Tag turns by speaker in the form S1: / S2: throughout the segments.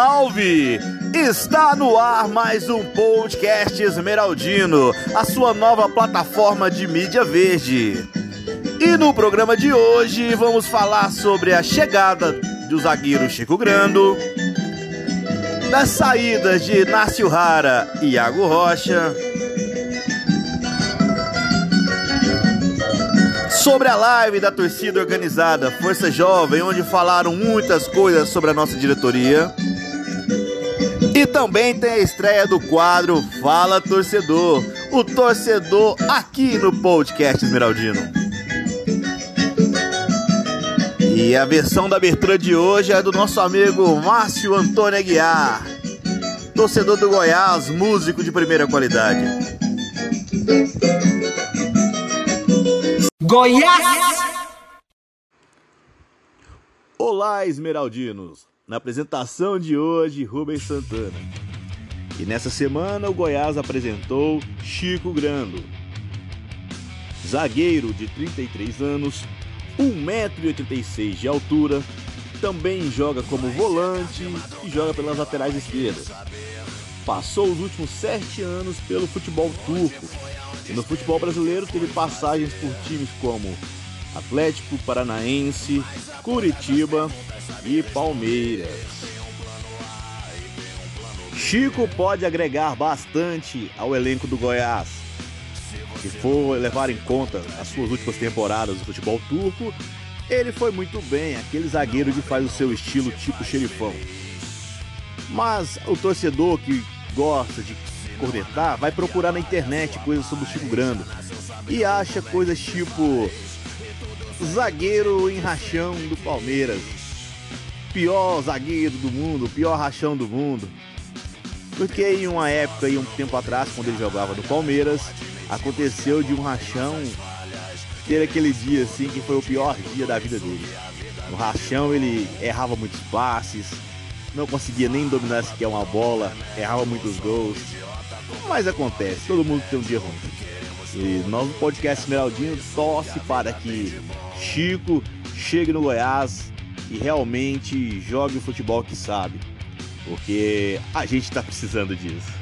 S1: salve! Está no ar mais um podcast Esmeraldino, a sua nova plataforma de mídia verde. E no programa de hoje vamos falar sobre a chegada do zagueiro Chico Grando, das saídas de Inácio Rara e Iago Rocha, sobre a live da torcida organizada Força Jovem, onde falaram muitas coisas sobre a nossa diretoria. E também tem a estreia do quadro Fala Torcedor, o torcedor aqui no podcast Esmeraldino. E a versão da abertura de hoje é do nosso amigo Márcio Antônio Aguiar, torcedor do Goiás, músico de primeira qualidade.
S2: Goiás!
S1: Olá, Esmeraldinos! Na apresentação de hoje, Rubens Santana. E nessa semana o Goiás apresentou Chico Grando. Zagueiro de 33 anos, 1,86m de altura, também joga como volante e joga pelas laterais esquerdas. Passou os últimos sete anos pelo futebol turco e no futebol brasileiro teve passagens por times como Atlético Paranaense, Curitiba e Palmeiras. Chico pode agregar bastante ao elenco do Goiás. Se for levar em conta as suas últimas temporadas do futebol turco, ele foi muito bem, aquele zagueiro que faz o seu estilo tipo xerifão. Mas o torcedor que gosta de cornetar vai procurar na internet coisas sobre o Chico Grando e acha coisas tipo zagueiro em rachão do Palmeiras, pior zagueiro do mundo, pior rachão do mundo. Porque em uma época e um tempo atrás, quando ele jogava no Palmeiras, aconteceu de um rachão ter aquele dia assim que foi o pior dia da vida dele. No rachão ele errava muitos passes, não conseguia nem dominar sequer uma bola, errava muitos gols. Mas acontece, todo mundo tem um dia ruim. E nós no podcast Esmeraldinho torce para que Chico chegue no Goiás e realmente jogue o futebol que sabe, porque a gente está precisando disso.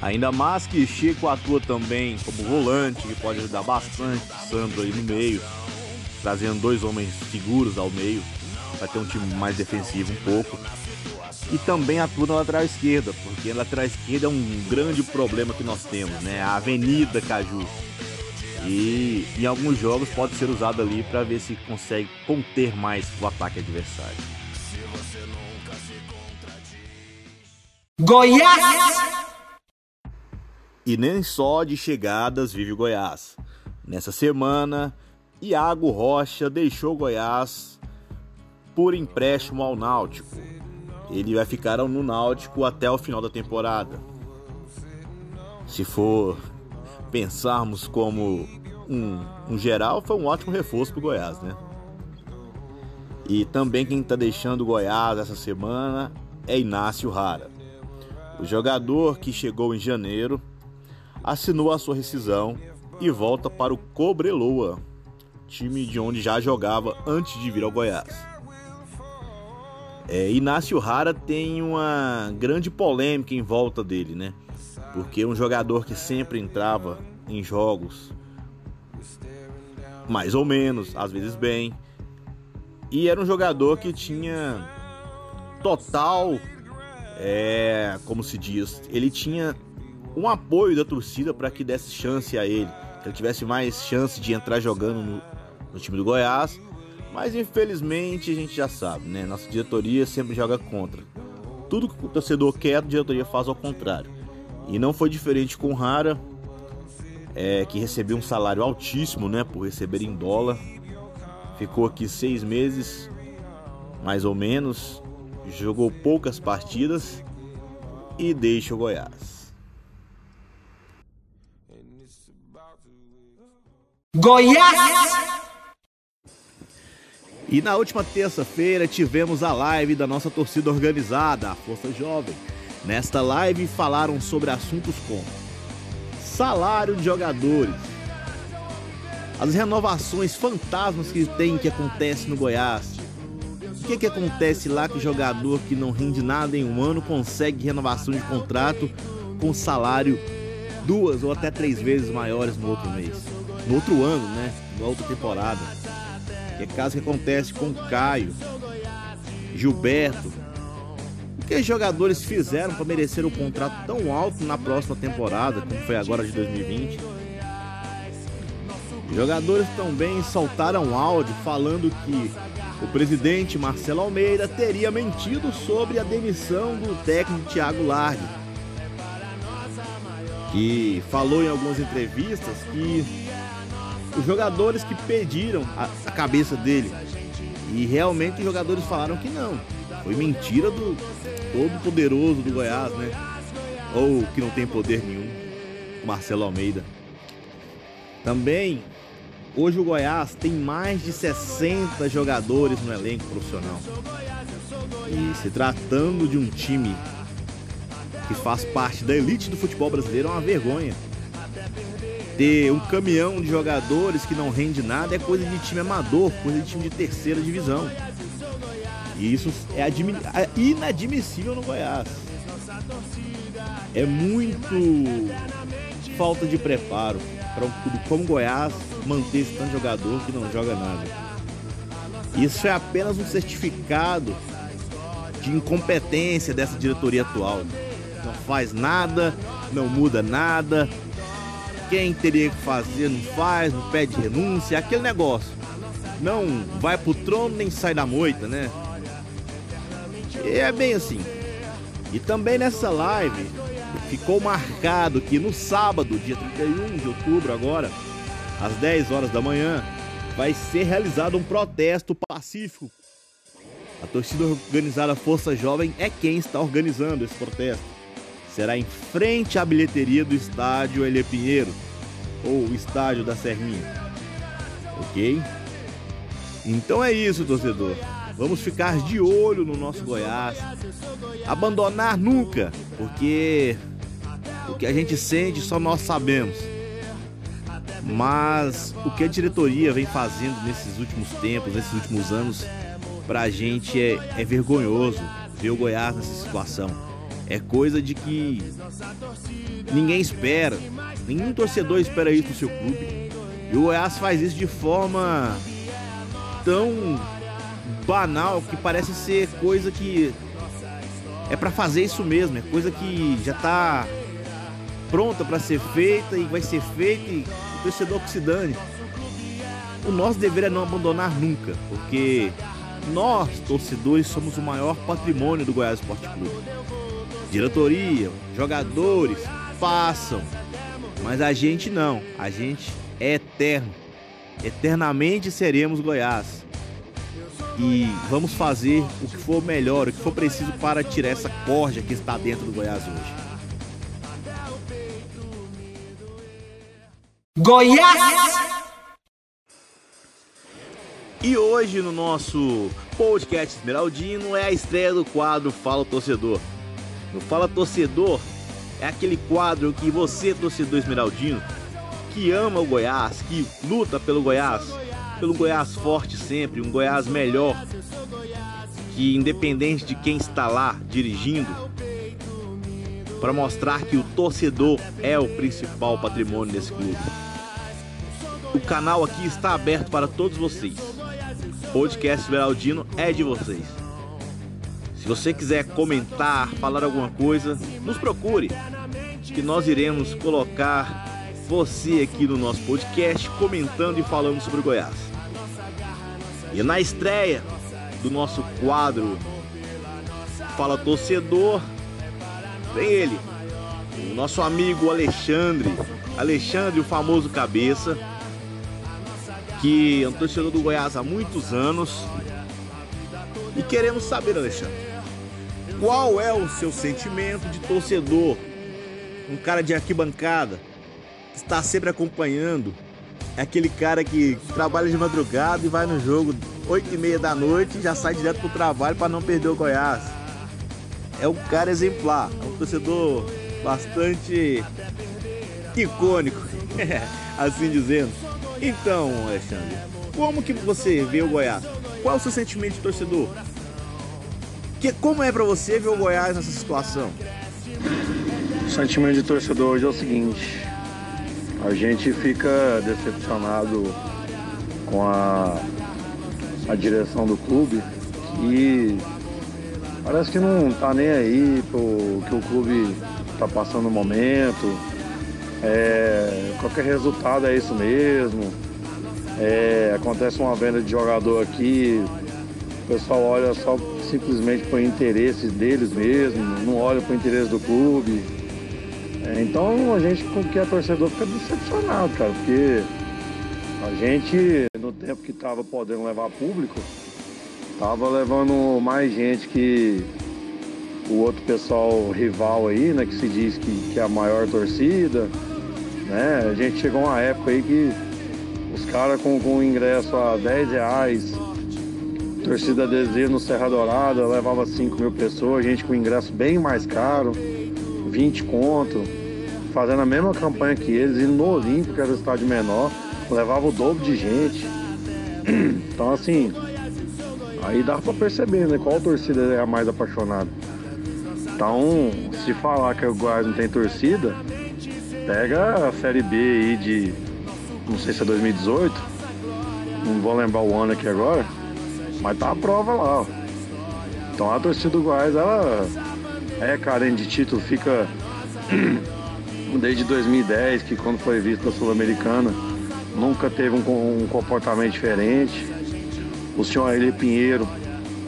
S1: Ainda mais que Chico atua também como volante, que pode ajudar bastante o Sandro aí no meio, trazendo dois homens seguros ao meio, para ter um time mais defensivo um pouco. E também atua na lateral esquerda, porque a lateral esquerda é um grande problema que nós temos, né? A Avenida Caju. E em alguns jogos pode ser usado ali para ver se consegue conter mais o ataque adversário.
S2: Goiás!
S1: E nem só de chegadas vive o Goiás. Nessa semana, Iago Rocha deixou Goiás por empréstimo ao Náutico. Ele vai ficar no Náutico até o final da temporada. Se for pensarmos como um, um geral, foi um ótimo reforço para o Goiás, né? E também quem está deixando o Goiás essa semana é Inácio Rara. O jogador que chegou em janeiro assinou a sua rescisão e volta para o Cobreloa, time de onde já jogava antes de vir ao Goiás. É, Inácio Rara tem uma grande polêmica em volta dele, né? Porque um jogador que sempre entrava em jogos mais ou menos, às vezes bem, e era um jogador que tinha total, é, como se diz, ele tinha um apoio da torcida para que desse chance a ele, que ele tivesse mais chance de entrar jogando no, no time do Goiás. Mas infelizmente a gente já sabe, né? Nossa diretoria sempre joga contra. Tudo que o torcedor quer, a diretoria faz ao contrário. E não foi diferente com Rara, é, que recebeu um salário altíssimo, né? Por receber em dólar. Ficou aqui seis meses, mais ou menos. Jogou poucas partidas e deixa o Goiás.
S2: Goiás!
S1: E na última terça-feira tivemos a live da nossa torcida organizada, a Força Jovem. Nesta live falaram sobre assuntos como salário de jogadores, as renovações fantasmas que tem que acontece no Goiás, que que acontece lá que o jogador que não rende nada em um ano consegue renovação de contrato com salário duas ou até três vezes maiores no outro mês? No outro ano, né? Na outra temporada. Que é caso que acontece com Caio, Gilberto. O que os jogadores fizeram para merecer um contrato tão alto na próxima temporada, como foi agora de 2020? Jogadores também soltaram áudio falando que o presidente Marcelo Almeida teria mentido sobre a demissão do técnico Thiago Largue, que falou em algumas entrevistas que os jogadores que pediram a, a cabeça dele e realmente os jogadores falaram que não, foi mentira do todo poderoso do Goiás, né? Ou que não tem poder nenhum, Marcelo Almeida. Também Hoje o Goiás tem mais de 60 jogadores no elenco profissional. E se tratando de um time que faz parte da elite do futebol brasileiro é uma vergonha. Ter um caminhão de jogadores que não rende nada é coisa de time amador, coisa de time de terceira divisão. E isso é, é inadmissível no Goiás. É muito falta de preparo para um clube como Goiás manter esse tanto jogador que não joga nada. Isso é apenas um certificado de incompetência dessa diretoria atual. Não faz nada, não muda nada. Quem teria que fazer não faz, não pede renúncia, aquele negócio. Não vai pro trono nem sai da moita, né? É bem assim. E também nessa live ficou marcado que no sábado, dia 31 de outubro agora, às 10 horas da manhã, vai ser realizado um protesto pacífico. A torcida organizada Força Jovem é quem está organizando esse protesto. Será em frente à bilheteria do estádio Elie Pinheiro, ou estádio da Serrinha. Ok? Então é isso, torcedor. Vamos ficar de olho no nosso Goiás. Abandonar nunca, porque o que a gente sente só nós sabemos. Mas o que a diretoria vem fazendo nesses últimos tempos, nesses últimos anos, pra gente é, é vergonhoso ver o Goiás nessa situação. É coisa de que ninguém espera, nenhum torcedor espera isso do seu clube. E o Goiás faz isso de forma tão banal que parece ser coisa que é para fazer isso mesmo, é coisa que já tá pronta para ser feita e vai ser feita e o torcedor que se dane. O nosso dever é não abandonar nunca, porque nós, torcedores, somos o maior patrimônio do Goiás Esporte Clube. Diretoria, jogadores passam, mas a gente não, a gente é eterno. Eternamente seremos Goiás. E vamos fazer o que for melhor, o que for preciso para tirar essa corja que está dentro do Goiás hoje.
S2: Goiás!
S1: E hoje no nosso podcast Esmeraldino é a estreia do quadro Fala Torcedor. No Fala Torcedor é aquele quadro que você, torcedor esmeraldino, que ama o Goiás, que luta pelo Goiás, pelo Goiás forte sempre, um Goiás melhor, que independente de quem está lá dirigindo, para mostrar que o torcedor é o principal patrimônio desse clube. O canal aqui está aberto para todos vocês. O podcast Veraldino é de vocês. Você quiser comentar, falar alguma coisa, nos procure, que nós iremos colocar você aqui no nosso podcast comentando e falando sobre o Goiás. E na estreia do nosso quadro Fala Torcedor, tem ele, o nosso amigo Alexandre, Alexandre, o famoso cabeça que é um torcedor do Goiás há muitos anos. E queremos saber, Alexandre, qual é o seu sentimento de torcedor? Um cara de arquibancada que está sempre acompanhando. É aquele cara que trabalha de madrugada e vai no jogo 8 e meia da noite e já sai direto pro trabalho para não perder o Goiás. É um cara exemplar, é um torcedor bastante icônico, assim dizendo. Então, Alexandre, como que você vê o Goiás? Qual é o seu sentimento de torcedor? Que, como é para você ver o Goiás nessa situação?
S3: O sentimento de torcedor hoje é o seguinte: a gente fica decepcionado com a, a direção do clube e parece que não tá nem aí pro que o clube tá passando no momento. É, qualquer resultado é isso mesmo. É, acontece uma venda de jogador aqui, o pessoal olha só simplesmente o interesse deles mesmo, não olha para o interesse do clube. É, então a gente, que é torcedor, fica decepcionado, cara, porque a gente, no tempo que estava podendo levar público, tava levando mais gente que o outro pessoal rival aí, né, que se diz que, que é a maior torcida, né? A gente chegou uma época aí que os caras com, com ingresso a 10 reais, torcida desejo no Serra Dourada, levava 5 mil pessoas, gente com ingresso bem mais caro, 20 conto, fazendo a mesma campanha que eles, e no Olímpico, que era o estádio menor, levava o dobro de gente. Então assim, aí dá pra perceber, né? Qual torcida é a mais apaixonada. Então, se falar que o Goiás não tem torcida, pega a Série B aí de não sei se é 2018, não vou lembrar o ano aqui agora, mas tá a prova lá. Ó. Então a torcida do Goiás, ela é carente de título, fica desde 2010, que quando foi vista a Sul-Americana, nunca teve um, um, comportamento diferente. O senhor Eli Pinheiro,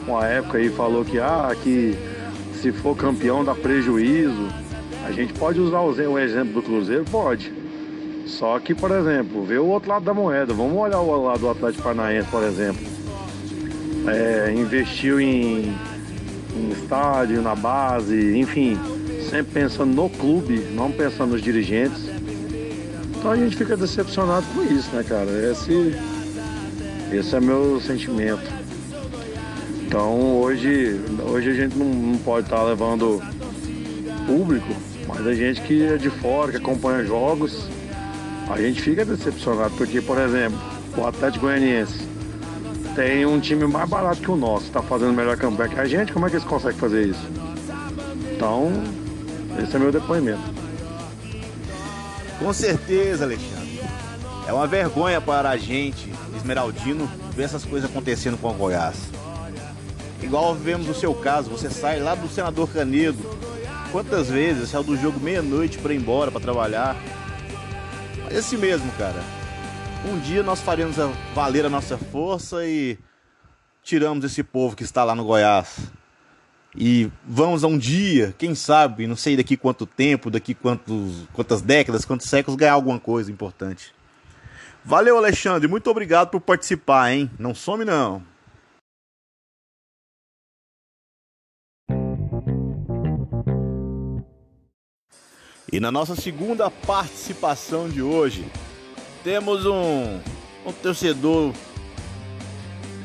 S3: uma época aí, falou que, ah, que se for campeão dá prejuízo. A gente pode usar o exemplo do Cruzeiro? Pode. Só que, por exemplo, ver o outro lado da moeda. Vamos olhar o lado do Atlético Paranaense, por exemplo. É, investiu em, em estádio, na base, enfim, sempre pensando no clube, não pensando nos dirigentes. Então a gente fica decepcionado com isso, né, cara? Esse, esse é meu sentimento. Então hoje, hoje a gente não, não pode estar levando público, mas a gente que é de fora, que acompanha jogos, a gente fica decepcionado, porque, por exemplo, o Atlético Goianiense tem um time mais barato que o nosso, está fazendo melhor campanha que a gente, como é que eles conseguem fazer isso? Então, esse é meu depoimento.
S1: Com certeza, Alexandre. É uma vergonha para a gente, Esmeraldino, ver essas coisas acontecendo com o Goiás. Igual vemos no seu caso, você sai lá do Senador Canedo. Quantas vezes saiu do jogo meia-noite para ir embora, para trabalhar? esse mesmo, cara. Um dia nós faremos valer a nossa força e tiramos esse povo que está lá no Goiás. E vamos a um dia, quem sabe, não sei daqui quanto tempo, daqui quantos, quantas décadas, quantos séculos, ganhar alguma coisa importante. Valeu, Alexandre. Muito obrigado por participar, hein? Não some, não. E na nossa segunda participação de hoje, temos um, um torcedor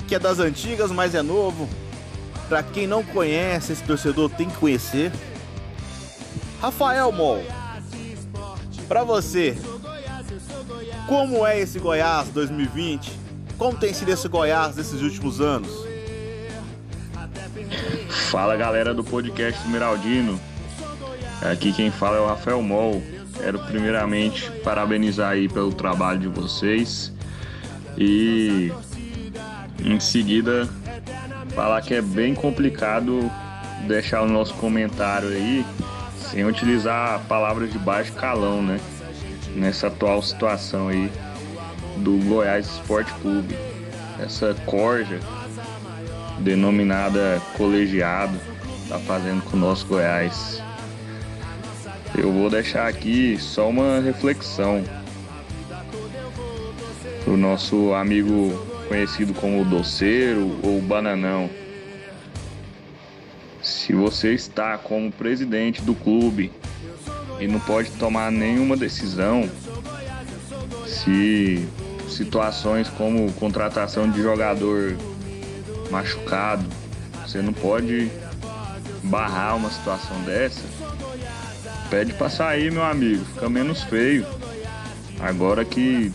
S1: que é das antigas, mas é novo. Para quem não conhece esse torcedor, tem que conhecer. Rafael Mol, para você, como é esse Goiás 2020? Como tem sido esse Goiás nesses últimos anos?
S4: Fala galera do podcast Esmeraldino. Aqui quem fala é o Rafael Mol. Quero primeiramente parabenizar aí pelo trabalho de vocês e em seguida falar que é bem complicado deixar o nosso comentário aí sem utilizar palavras de baixo calão, né? Nessa atual situação aí do Goiás Esporte Clube. Essa corja denominada colegiado tá fazendo com o nosso Goiás. Eu vou deixar aqui só uma reflexão o nosso amigo conhecido como doceiro ou bananão. Se você está como presidente do clube e não pode tomar nenhuma decisão, se situações como contratação de jogador machucado, você não pode barrar uma situação dessa, Pede pra sair, meu amigo, fica menos feio. Agora que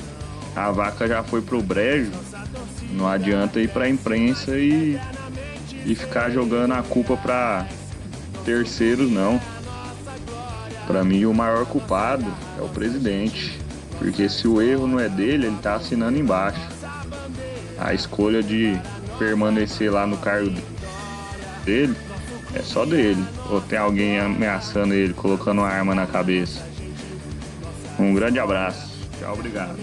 S4: a vaca já foi pro brejo, não adianta ir pra imprensa e e ficar jogando a culpa para terceiros, não. Para mim, o maior culpado é o presidente, porque se o erro não é dele, ele tá assinando embaixo. A escolha de permanecer lá no cargo dele é só dele. Ou tem alguém ameaçando ele, colocando uma arma na cabeça. Um grande abraço. Tchau, obrigado.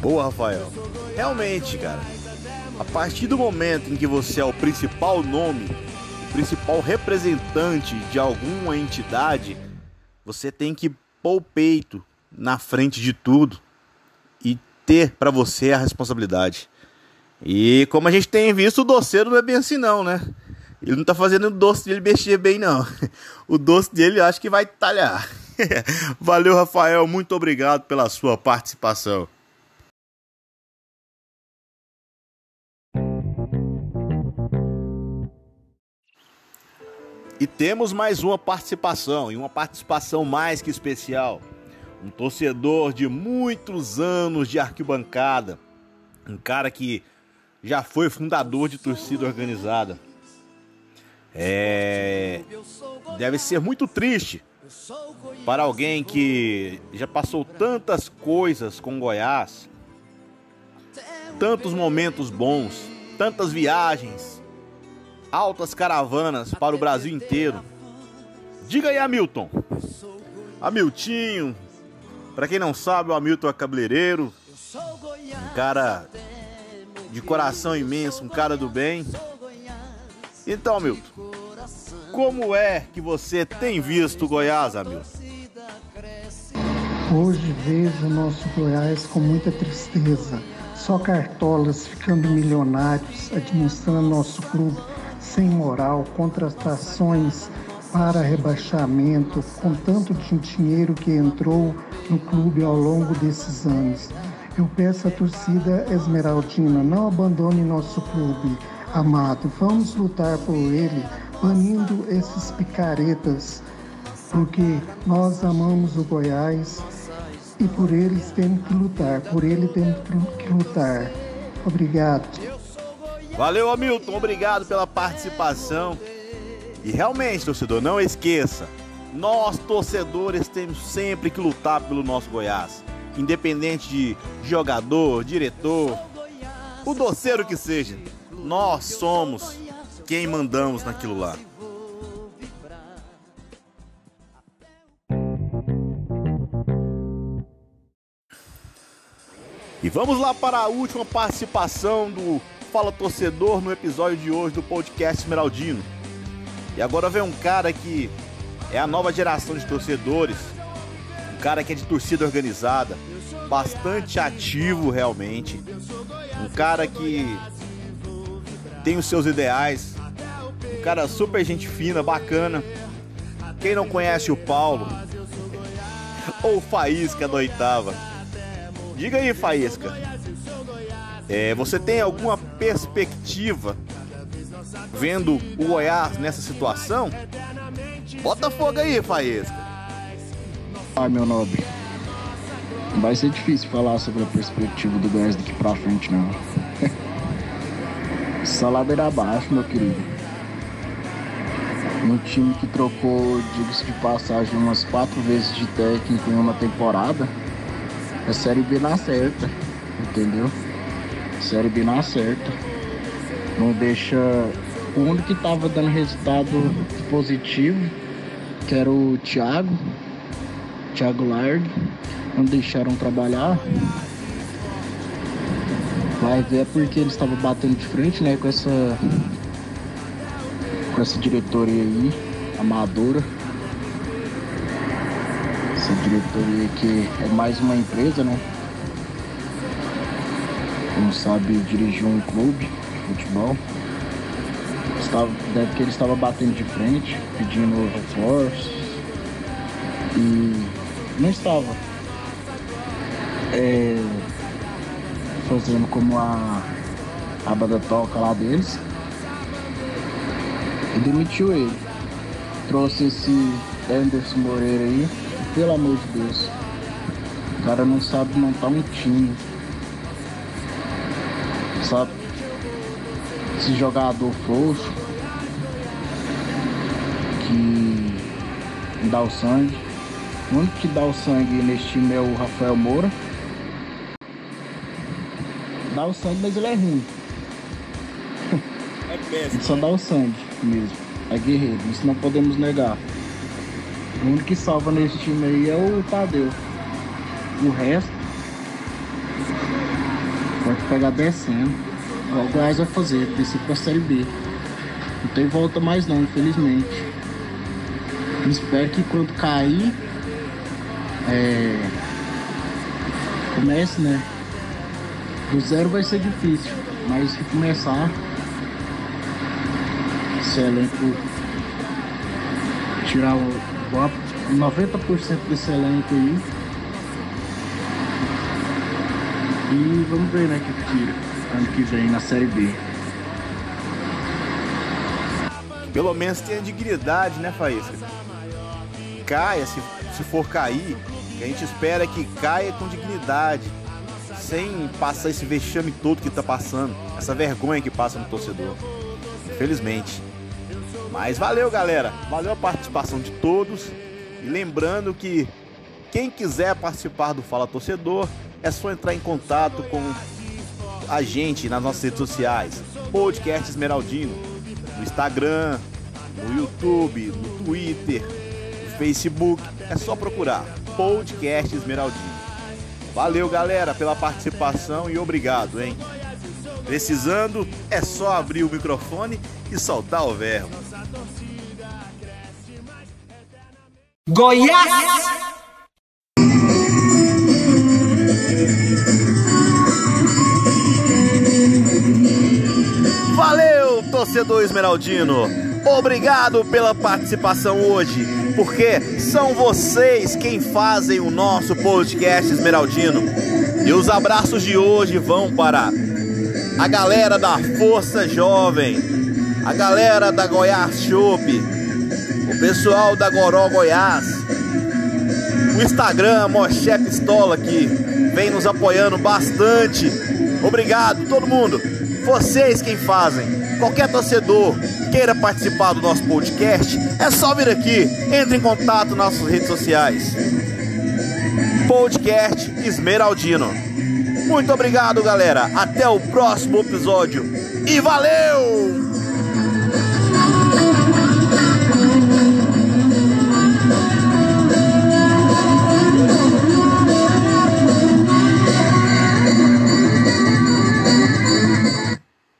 S1: Boa, Rafael. Realmente, cara. A partir do momento em que você é o principal nome, o principal representante de alguma entidade, você tem que pôr o peito na frente de tudo e ter para você a responsabilidade. E como a gente tem visto, o doceiro não é bem assim não, né? Ele não tá fazendo o doce dele mexer bem não. O doce dele acho que vai talhar. Valeu, Rafael, muito obrigado pela sua participação. E temos mais uma participação, e uma participação mais que especial. Um torcedor de muitos anos de arquibancada, um cara que já foi fundador de torcida organizada. É... Deve ser muito triste para alguém que já passou tantas coisas com Goiás, tantos momentos bons, tantas viagens, altas caravanas para o Brasil inteiro. Diga aí, Hamilton. Hamiltinho. Para quem não sabe, o Hamilton é cabeleireiro. Um cara de coração imenso, um cara do bem. Então, Hamilton, como é que você tem visto Goiás, Hamilton?
S5: Hoje vejo o nosso Goiás com muita tristeza. Só cartolas ficando milionários, administrando nosso clube sem moral, contratações para rebaixamento, com tanto de dinheiro que entrou no clube ao longo desses anos. Eu peço à torcida esmeraldina, não abandone nosso clube amado. Vamos lutar por ele, banindo esses picaretas, porque nós amamos o Goiás e por eles temos que lutar, por ele temos que lutar. Obrigado.
S1: Valeu, Hamilton. Obrigado pela participação. E realmente, torcedor, não esqueça. Nós, torcedores, temos sempre que lutar pelo nosso Goiás. Independente de jogador, diretor, o doceiro que seja. Nós somos quem mandamos naquilo lá. E vamos lá para a última participação do Fala Torcedor no episódio de hoje do podcast Esmeraldino. E agora vem um cara que é a nova geração de torcedores, um cara que é de torcida organizada, bastante ativo realmente, um cara que tem os seus ideais, um cara super gente fina, bacana. Quem não conhece o Paulo, ou Faísca da oitava, diga aí, Faísca, é, você tem alguma perspectiva vendo o Goiás nessa situação? Bota fogo aí, Faísca.
S6: Ah, meu nobre. Vai ser difícil falar sobre a perspectiva do Goiás daqui pra frente, não. Só ladeira abaixo, meu querido. Um time que trocou, diga-se de passagem, umas quatro vezes de técnico em uma temporada, é Série B na certa, entendeu? Série B não acerta. Não deixa. O único que tava dando resultado positivo, que era o Thiago, Thiago Largue, não deixaram trabalhar. Ver é porque eles estavam batendo de frente, né, com essa. com essa diretoria aí, amadora. Essa diretoria que é mais uma empresa, né? não sabe dirigir um clube de futebol. Estava, deve que ele estava batendo de frente, pedindo reforços e não estava é, fazendo como a, a banda toca lá deles e demitiu ele. Trouxe esse Anderson Moreira aí, pelo amor de Deus. O cara não sabe montar um time sabe? esse jogador frouxo que dá o sangue. O único que dá o sangue nesse time é o Rafael Moura. Dá o sangue, mas ele é ruim.
S1: É péssimo.
S6: Ele só dá o sangue mesmo. É guerreiro, isso não podemos negar. O único que salva nesse time aí é o Tadeu. O resto pode pegar descendo. O Goiás vai fazer, descer pra Série B. Não tem volta mais não, infelizmente. Espero que quando cair, é, comece, né? Do zero vai ser difícil, mas se começar, esse elenco tirar o, o 90% desse elenco aí. E vamos ver, né, que tira ano que vem na Série B.
S1: Pelo menos tenha dignidade, né, Faísca? Caia, se, se for cair, a gente espera que caia com dignidade, sem passar esse vexame todo que tá passando, essa vergonha que passa no torcedor. Infelizmente. Mas valeu, galera. Valeu a participação de todos. E lembrando que quem quiser participar do Fala Torcedor, é só entrar em contato com a gente nas nossas redes sociais. Podcast Esmeraldino, no Instagram, no YouTube, no Twitter, no Facebook. É só procurar Podcast Esmeraldino. Valeu, galera, pela participação e obrigado, hein? Precisando, é só abrir o microfone e soltar o verbo.
S2: Goiás!
S1: Valeu, torcedor esmeraldino! Obrigado pela participação hoje, porque são vocês quem fazem o nosso podcast esmeraldino. E os abraços de hoje vão para a galera da Força Jovem, a galera da Goiás Shop, o pessoal da Goró Goiás, o Instagram Moché Pistola que vem nos apoiando bastante. Obrigado, todo mundo. Vocês quem fazem. Qualquer torcedor queira participar do nosso podcast, é só vir aqui. Entre em contato nas nossas redes sociais. Podcast Esmeraldino. Muito obrigado, galera. Até o próximo episódio. E valeu!